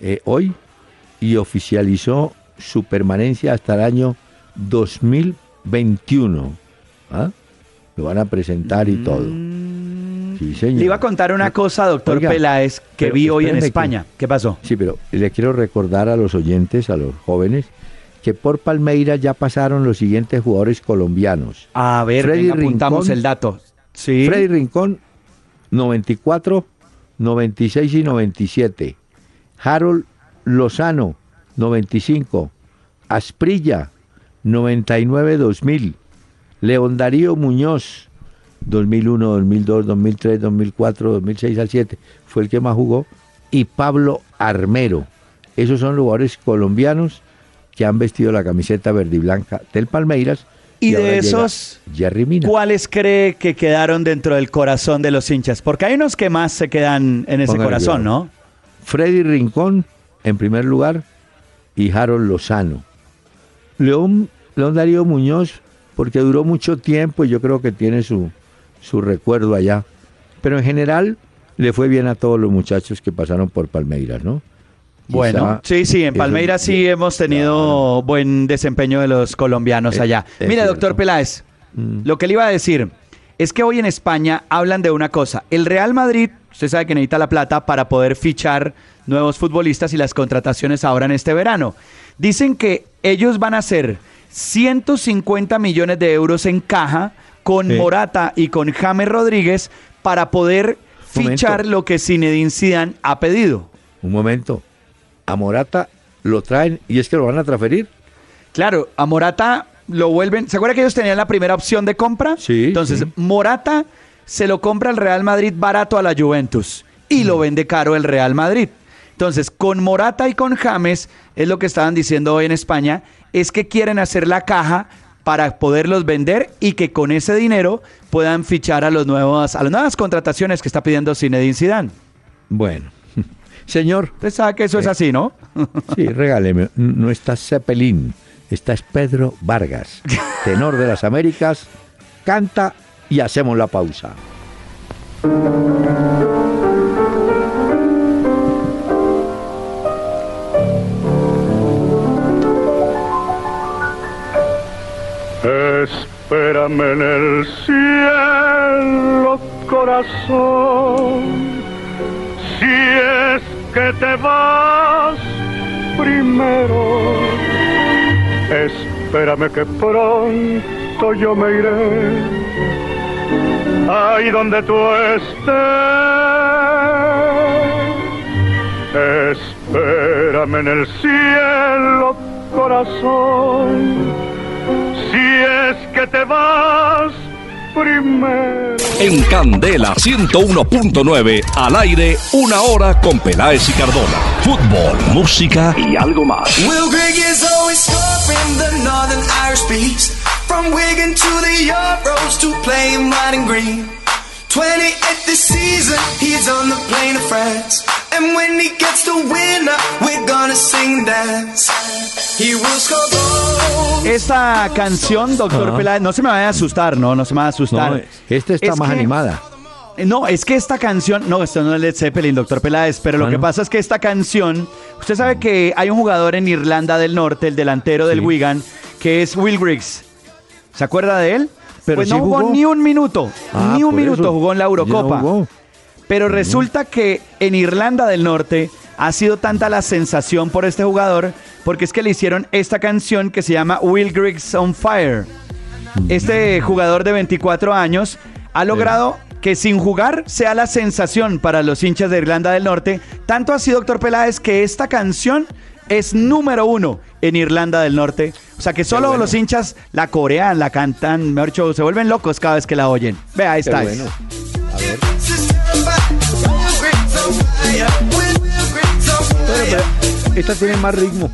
eh, hoy y oficializó su permanencia hasta el año 2021. ¿Ah? Lo van a presentar y todo. Sí, señor. Le iba a contar una cosa, doctor Peláez, que vi hoy en España. ¿Qué pasó? Sí, pero le quiero recordar a los oyentes, a los jóvenes, que por Palmeiras ya pasaron los siguientes jugadores colombianos. A ver, Freddy apuntamos el dato. Sí. Freddy Rincón, 94, 96 y 97. Harold Lozano, 95. Asprilla, 99-2000. León Darío Muñoz, 2001, 2002, 2003, 2004, 2006 al 7, fue el que más jugó. Y Pablo Armero. Esos son jugadores colombianos que han vestido la camiseta verde y blanca del Palmeiras. Y, de esos, ¿cuáles cree que quedaron dentro del corazón de los hinchas? Porque hay unos que más se quedan en ese corazón, ¿no? Freddy Rincón, en primer lugar, y Harold Lozano. León, León Darío Muñoz, porque duró mucho tiempo y yo creo que tiene su, su recuerdo allá. Pero en general le fue bien a todos los muchachos que pasaron por Palmeiras, ¿no? Bueno, sí, sí, en Palmeiras sí hemos tenido buen desempeño de los colombianos eh, allá. Mira, doctor Peláez, mm. lo que le iba a decir es que hoy en España hablan de una cosa. El Real Madrid, usted sabe que necesita la plata para poder fichar nuevos futbolistas y las contrataciones ahora en este verano. Dicen que ellos van a hacer 150 millones de euros en caja con Morata y con James Rodríguez para poder fichar lo que Zinedine Zidane ha pedido. Un momento. A Morata lo traen y es que lo van a transferir. Claro, a Morata lo vuelven. ¿Se acuerda que ellos tenían la primera opción de compra? Sí. Entonces, Morata se lo compra el Real Madrid barato a la Juventus y lo vende caro el Real Madrid. Entonces, con Morata y con James, es lo que estaban diciendo hoy en España, es que quieren hacer la caja para poderlos vender y que con ese dinero puedan fichar a, los nuevos, a las nuevas contrataciones que está pidiendo Zinedine Zidane. Bueno, señor. Usted sabe que eso es eh, así, ¿no? sí, regáleme. No está Zeppelin, está Pedro Vargas, tenor de las Américas, canta y hacemos la pausa. Espérame en el cielo, corazón, si es que te vas primero. Espérame que pronto yo me iré, ahí donde tú estés. Espérame en el cielo, corazón si es que te vas primero. En Candela 101.9, al aire, una hora con Peláez y Cardona. Fútbol, música y algo más. Will Grigg is always scoring the Northern Irish Beast. From Wigan to the Euros to playing white and green. 28 this season, he's on the plane of France. And when he gets the winner, we're gonna sing dance. He will score goals. Esta canción, doctor Peláez, no se me vaya a asustar, no, no se me va a asustar. No, esta está más animada. No, es que esta canción, no, esto no es Led Zeppelin, doctor Peláez, pero lo que pasa es que esta canción, usted sabe que hay un jugador en Irlanda del Norte, el delantero del Wigan, que es Will Griggs. ¿Se acuerda de él? Pues no jugó, ni un minuto, ah, ni un minuto jugó en la Eurocopa. Pero resulta que en Irlanda del Norte ha sido tanta la sensación por este jugador porque es que le hicieron esta canción que se llama Will Griggs on Fire. Este jugador de 24 años ha logrado que sin jugar sea la sensación para los hinchas de Irlanda del Norte. Tanto así, doctor Peláez, que esta canción es número uno en Irlanda del Norte. O sea que solo los hinchas la corean, la cantan, mejor dicho, se vuelven locos cada vez que la oyen. Vea, ahí está. esta tiene más ritmo.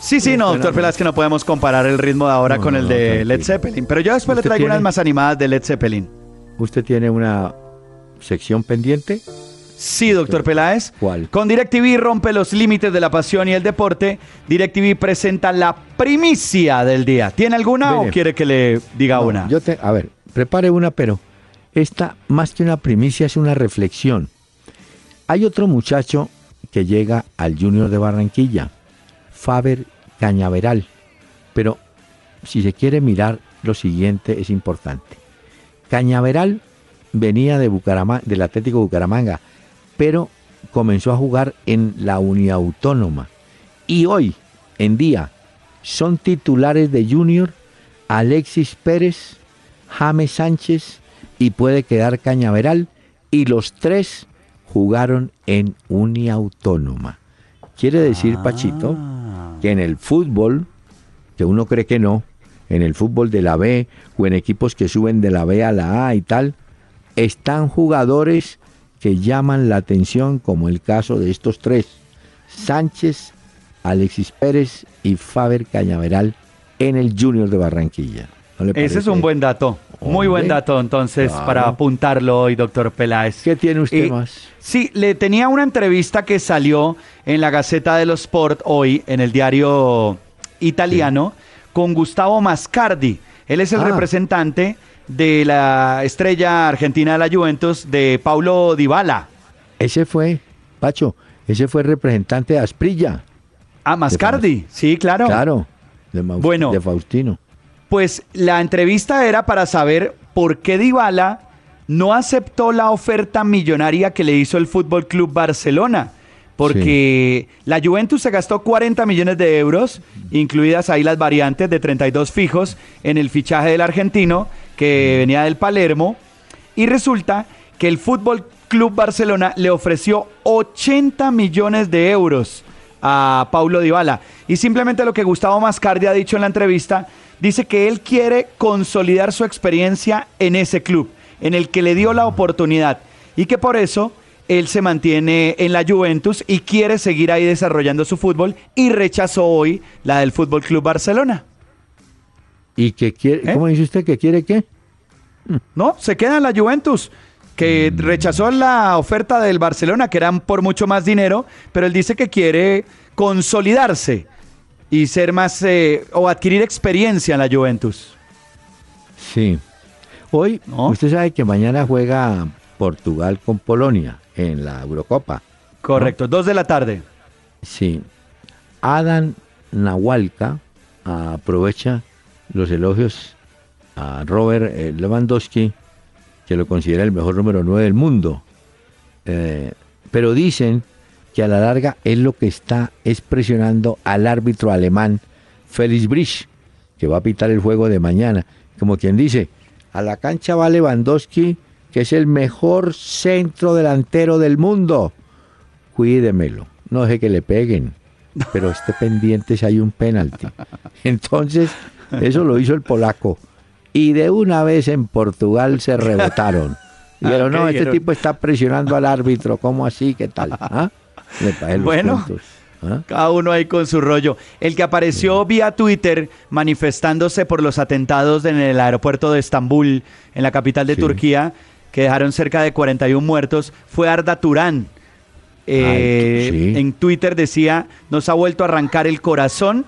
Sí, sí, no, doctor Peláez, que no podemos comparar el ritmo de ahora con el de Led Zeppelin. Pero yo después le traigo unas más animadas de Led Zeppelin. ¿Usted tiene una sección pendiente? Sí, doctor Peláez. ¿Cuál? Con DirecTV rompe los límites de la pasión y el deporte. DirecTV presenta la primicia del día. ¿Tiene alguna o quiere que le diga una? Yo te, a ver, prepare una, pero esta más que una primicia es una reflexión. Hay otro muchacho que llega al Junior de Barranquilla, Faber Cañaveral. Pero si se quiere mirar, lo siguiente es importante. Cañaveral venía de Bucaramanga, del Atlético Bucaramanga, pero comenzó a jugar en la Uniautónoma. Y hoy en día son titulares de Junior Alexis Pérez, James Sánchez y puede quedar Cañaveral. Y los tres jugaron en Uniautónoma. Quiere decir, Pachito, Ah. que en el fútbol, que uno cree que no, en el fútbol de la B o en equipos que suben de la B a la A y tal, están jugadores que llaman la atención, como el caso de estos tres, Sánchez, Alexis Pérez y Faber Cañaveral en el Junior de Barranquilla. ¿No le Ese es un buen dato. Muy buen dato, entonces, claro. para apuntarlo hoy, doctor Peláez. ¿Qué tiene usted Eh, más? Sí, le tenía una entrevista que salió en la Gaceta de los Sport hoy, en el diario italiano, con Gustavo Mascardi. Él es el Ah. representante de la estrella argentina de la Juventus, de Paulo Dybala. Ese fue, Pacho, ese fue el representante de Asprilla. Ah, Mascardi, sí, claro. Claro, de, Bueno. de Faustino. Pues la entrevista era para saber por qué Dybala no aceptó la oferta millonaria que le hizo el Fútbol Club Barcelona. Porque la Juventus se gastó 40 millones de euros, incluidas ahí las variantes de 32 fijos en el fichaje del argentino que venía del Palermo. Y resulta que el Fútbol Club Barcelona le ofreció 80 millones de euros a Paulo Dybala. Y simplemente lo que Gustavo Mascardi ha dicho en la entrevista, dice que él quiere consolidar su experiencia en ese club, en el que le dio la oportunidad. Y que por eso él se mantiene en la Juventus y quiere seguir ahí desarrollando su fútbol y rechazó hoy la del Fútbol Club Barcelona. ¿Y que quiere, ¿Eh? cómo dice usted que quiere qué? No, se queda en la Juventus, que rechazó la oferta del Barcelona, que eran por mucho más dinero, pero él dice que quiere consolidarse y ser más eh, o adquirir experiencia en la Juventus. Sí. Hoy, ¿No? usted sabe que mañana juega Portugal con Polonia en la Eurocopa. Correcto, dos de la tarde. Sí. Adam Nahualca aprovecha los elogios a Robert eh, Lewandowski, que lo considera el mejor número 9 del mundo. Eh, pero dicen que a la larga es lo que está es presionando al árbitro alemán Felix Brich, que va a pitar el juego de mañana. Como quien dice, a la cancha va Lewandowski, que es el mejor centro delantero del mundo. Cuídemelo, no deje que le peguen, pero esté pendiente si hay un penalti. Entonces, eso lo hizo el polaco. Y de una vez en Portugal se rebotaron. Dijeron, Ah, no, ¿qué este tipo está presionando al árbitro, ¿cómo así? ¿Qué tal? ¿Ah? Le Bueno. puntos. ¿Ah? Cada uno ahí con su rollo. El que apareció vía Twitter manifestándose por los atentados en el aeropuerto de Estambul, en la capital de Sí. Turquía, que dejaron cerca de 41 muertos, fue Arda Turán. Eh, Ay, sí. En Twitter decía, nos ha vuelto a arrancar el corazón.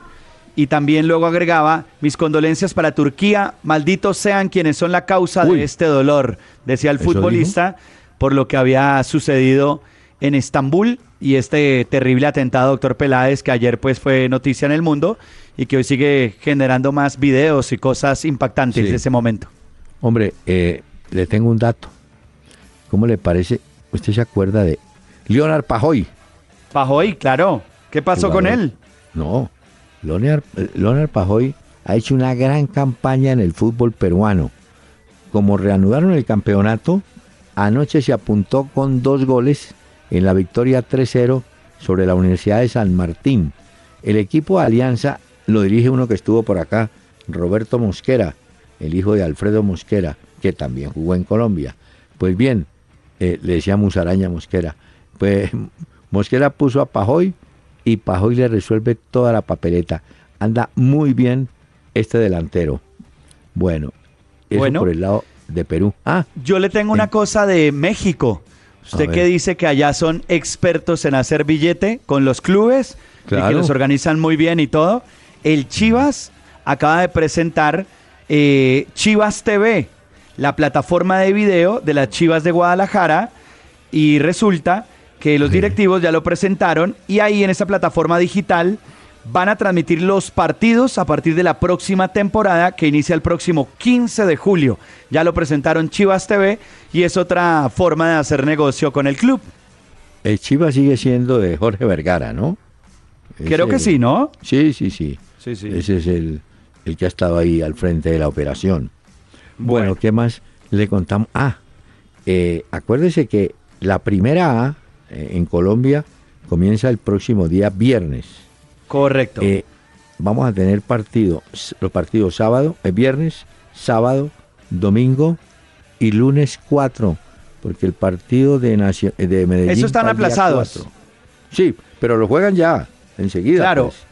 Y también luego agregaba, mis condolencias para Turquía, malditos sean quienes son la causa Uy. de este dolor, decía el ¿Eso futbolista, por lo que había sucedido en Estambul y este terrible atentado, doctor Peláez, que ayer pues fue noticia en el mundo y que hoy sigue generando más videos y cosas impactantes Sí. de ese momento. Hombre, eh, le tengo un dato. ¿Cómo le parece? ¿Usted se acuerda de Leonard Pajoy? Pajoy, claro. ¿Qué pasó con él? No, Leonard, eh, Leonard Pajoy ha hecho una gran campaña en el fútbol peruano. Como reanudaron el campeonato, anoche se apuntó con dos goles en la victoria 3-0 sobre la Universidad de San Martín. El equipo de Alianza lo dirige uno que estuvo por acá, Roberto Mosquera, el hijo de Alfredo Mosquera, que también jugó en Colombia. Pues bien, eh, le decía Musaraña Mosquera, pues Mosquera puso a Pajoy y Pajoy le resuelve toda la papeleta. Anda muy bien este delantero. Bueno, eso Bueno. por el lado de Perú. Ah, Yo le tengo una cosa de México. Usted que dice que allá son expertos en hacer billete con los clubes y que los organizan muy bien y todo. El Chivas acaba de presentar eh, Chivas TV, la plataforma de video de las Chivas de Guadalajara, y resulta que los directivos ya lo presentaron y ahí en esa plataforma digital van a transmitir los partidos a partir de la próxima temporada que inicia el próximo 15 de julio. Ya lo presentaron Chivas TV y es otra forma de hacer negocio con el club. El Chivas sigue siendo de Jorge Vergara, ¿no? Creo que sí, ¿no? Sí, sí, sí. Sí, sí. Ese es el, el que ha estado ahí al frente de la operación. Bueno, ¿qué más le contamos? Ah, eh, acuérdese que la primera A eh, en Colombia comienza el próximo día viernes. Correcto. Eh, vamos a tener partido, los partidos sábado, el viernes, sábado, domingo y lunes 4, porque el partido de, de Medellín... Eso están aplazados. Sí, pero lo juegan ya, enseguida. Claro. Pues.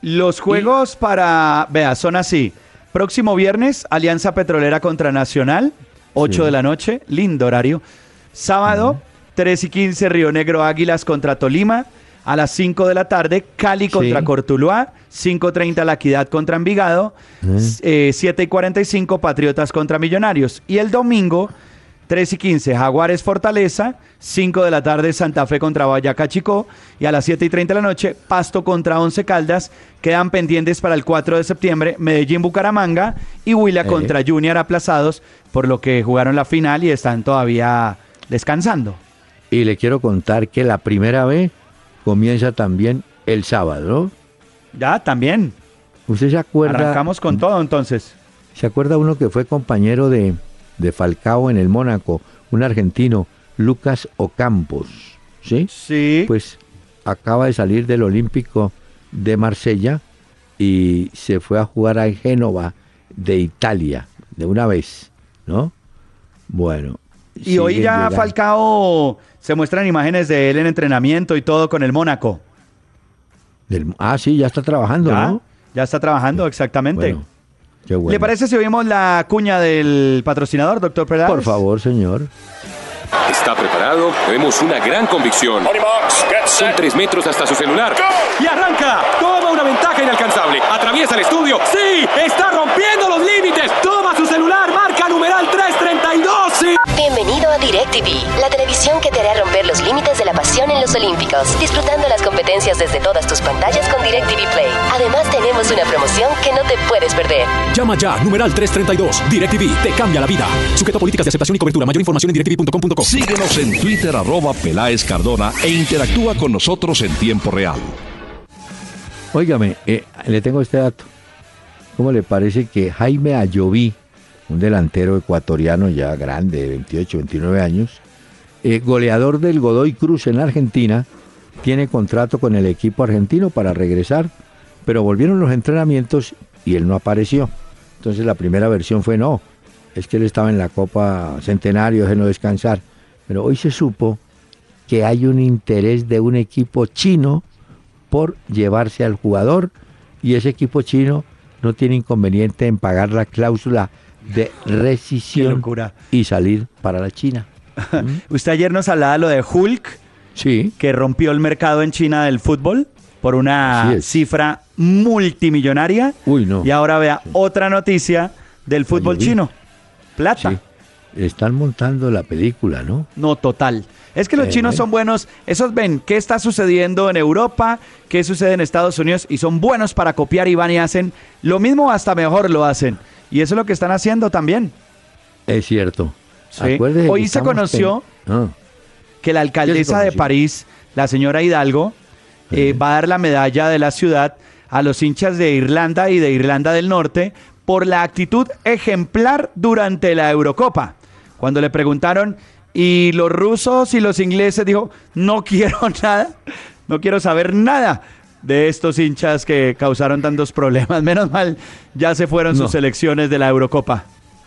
Los juegos para, vea, son así. Próximo viernes, Alianza Petrolera contra Nacional, 8 de la noche, lindo horario. Sábado, 3 y 15, Río Negro Águilas contra Tolima. A las 5 de la tarde, Cali contra Cortuluá. 5.30 La Equidad contra Envigado. 7 y 45, Patriotas contra Millonarios. Y el domingo, 3 y 15, Jaguares Fortaleza. 5 de la tarde, Santa Fe contra Boyacá Chicó. Y a las 7 y 30 de la noche, Pasto contra Once Caldas. Quedan pendientes para el 4 de septiembre, Medellín Bucaramanga y Huila contra Junior aplazados, por lo que jugaron la final y están todavía descansando. Y le quiero contar que la primera vez comienza también el sábado, ¿no? Ya, también. ¿Usted se acuerda? Arrancamos con todo entonces. ¿Se acuerda uno que fue compañero de, de Falcao en el Mónaco, un argentino, Lucas Ocampos? ¿Sí? Sí. Pues acaba de salir del Olímpico de Marsella y se fue a jugar a Génova de Italia, de una vez, ¿no? Bueno. Y hoy ya llegando. Falcao se muestran imágenes de él en entrenamiento y todo con el Mónaco. Del, ah, sí, ya está trabajando, ¿Ya? ¿no? Ya está trabajando, exactamente. Bueno, qué bueno. ¿Le parece si oímos la cuña del patrocinador, doctor Peláez? Por favor, señor. ¿Está preparado? Vemos una gran convicción. Son tres metros hasta su celular. Y arranca. Toma una ventaja inalcanzable. Atraviesa el estudio. ¡Sí! ¡Está rompiendo los límites! Toma su celular. Marca numeral 332. Bienvenido a DirecTV, la televisión que te hará romper los límites de la pasión en los Olímpicos, disfrutando las competencias desde todas tus pantallas con DirecTV Play. Además, tenemos una promoción que no te puedes perder. Llama ya, numeral 332. DirecTV te cambia la vida. Sujeto a políticas de aceptación y cobertura. Mayor información en directv.com.co. Síguenos en Twitter, arroba Peláez Cardona, e interactúa con nosotros en tiempo real. Óigame, eh, le tengo este dato. ¿Cómo le parece que Jaime Ayoví, un delantero ecuatoriano ya grande, de 28, 29 años, eh, goleador del Godoy Cruz en Argentina, tiene contrato con el equipo argentino para regresar, pero volvieron los entrenamientos y él no apareció. Entonces la primera versión fue no, es que él estaba en la Copa Centenario, no descansar. Pero hoy se supo que hay un interés de un equipo chino por llevarse al jugador y ese equipo chino no tiene inconveniente en pagar la cláusula de rescisión y salir para la China. Usted ayer nos hablaba de lo de Hulk, sí. que rompió el mercado en China del fútbol por una cifra multimillonaria. Uy, no. Y ahora vea otra noticia del fútbol chino. Plata. Sí. Están montando la película, ¿no? No, total. Es que los Eh, chinos son buenos. Esos ven qué está sucediendo en Europa, qué sucede en Estados Unidos y son buenos para copiar y van y hacen lo mismo, hasta mejor lo hacen. Y eso es lo que están haciendo también. Es cierto. Sí. Hoy se conoció Ah, que la alcaldesa de? París, la señora Hidalgo, eh, va a dar la medalla de la ciudad a los hinchas de Irlanda y de Irlanda del Norte por la actitud ejemplar durante la Eurocopa. Cuando le preguntaron, ¿y los rusos y los ingleses? Dijo, no quiero nada, no quiero saber nada de estos hinchas que causaron tantos problemas. Menos mal, ya se fueron No. sus selecciones de la Eurocopa.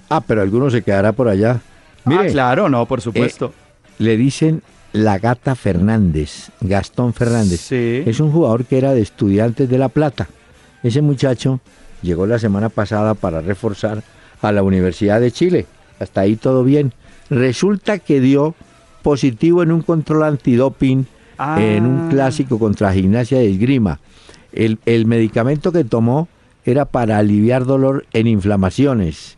Ah, pero alguno se quedará por allá. Mire, ah, claro, no, por supuesto. le dicen la gata Fernández, Gastón Fernández. Sí. Es un jugador que era de Estudiantes de La Plata. Ese muchacho llegó la semana pasada para reforzar a la Universidad de Chile. Hasta ahí todo bien. Resulta que dio positivo en un control antidoping Ah. en un clásico contra gimnasia de esgrima. El, el medicamento que tomó era para aliviar dolor en inflamaciones.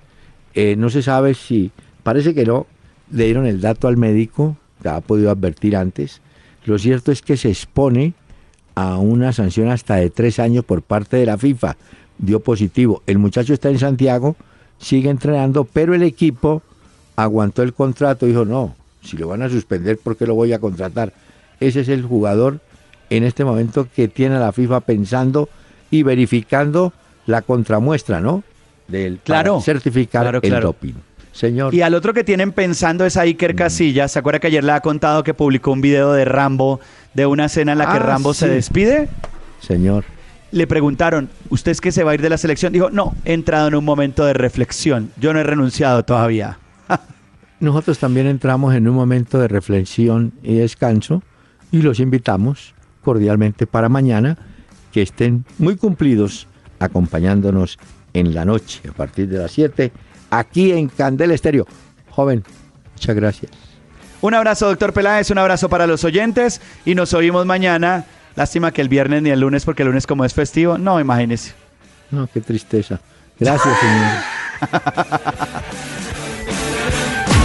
Eh, no se sabe si, parece que no, le dieron el dato al médico, que ha podido advertir antes, Lo cierto es que se expone a una sanción hasta de tres años por parte de la FIFA. Dio positivo. El muchacho está en Santiago, sigue entrenando, pero el equipo aguantó el contrato. Dijo, no, si lo van a suspender, ¿por qué lo voy a contratar? Ese es el jugador en este momento que tiene a la FIFA pensando y verificando la contramuestra, ¿no? Del claro, certificar el doping. Señor. Y al otro que tienen pensando es a Iker mm. Casillas. ¿Se acuerda que ayer le ha contado que publicó un video de Rambo, de una escena en la que ah, Rambo se despide? Señor. Le preguntaron, ¿usted es que se va a ir de la selección? Dijo, no, he entrado en un momento de reflexión. Yo no he renunciado todavía. Nosotros también entramos en un momento de reflexión y descanso y los invitamos cordialmente para mañana que estén muy cumplidos acompañándonos en la noche a partir de las 7 aquí en Candel Estéreo. Joven, muchas gracias. Un abrazo, doctor Peláez, un abrazo para los oyentes y nos oímos mañana. Lástima que el viernes ni el lunes, porque el lunes como es festivo, no, imagínese. No, qué tristeza. Gracias, señor.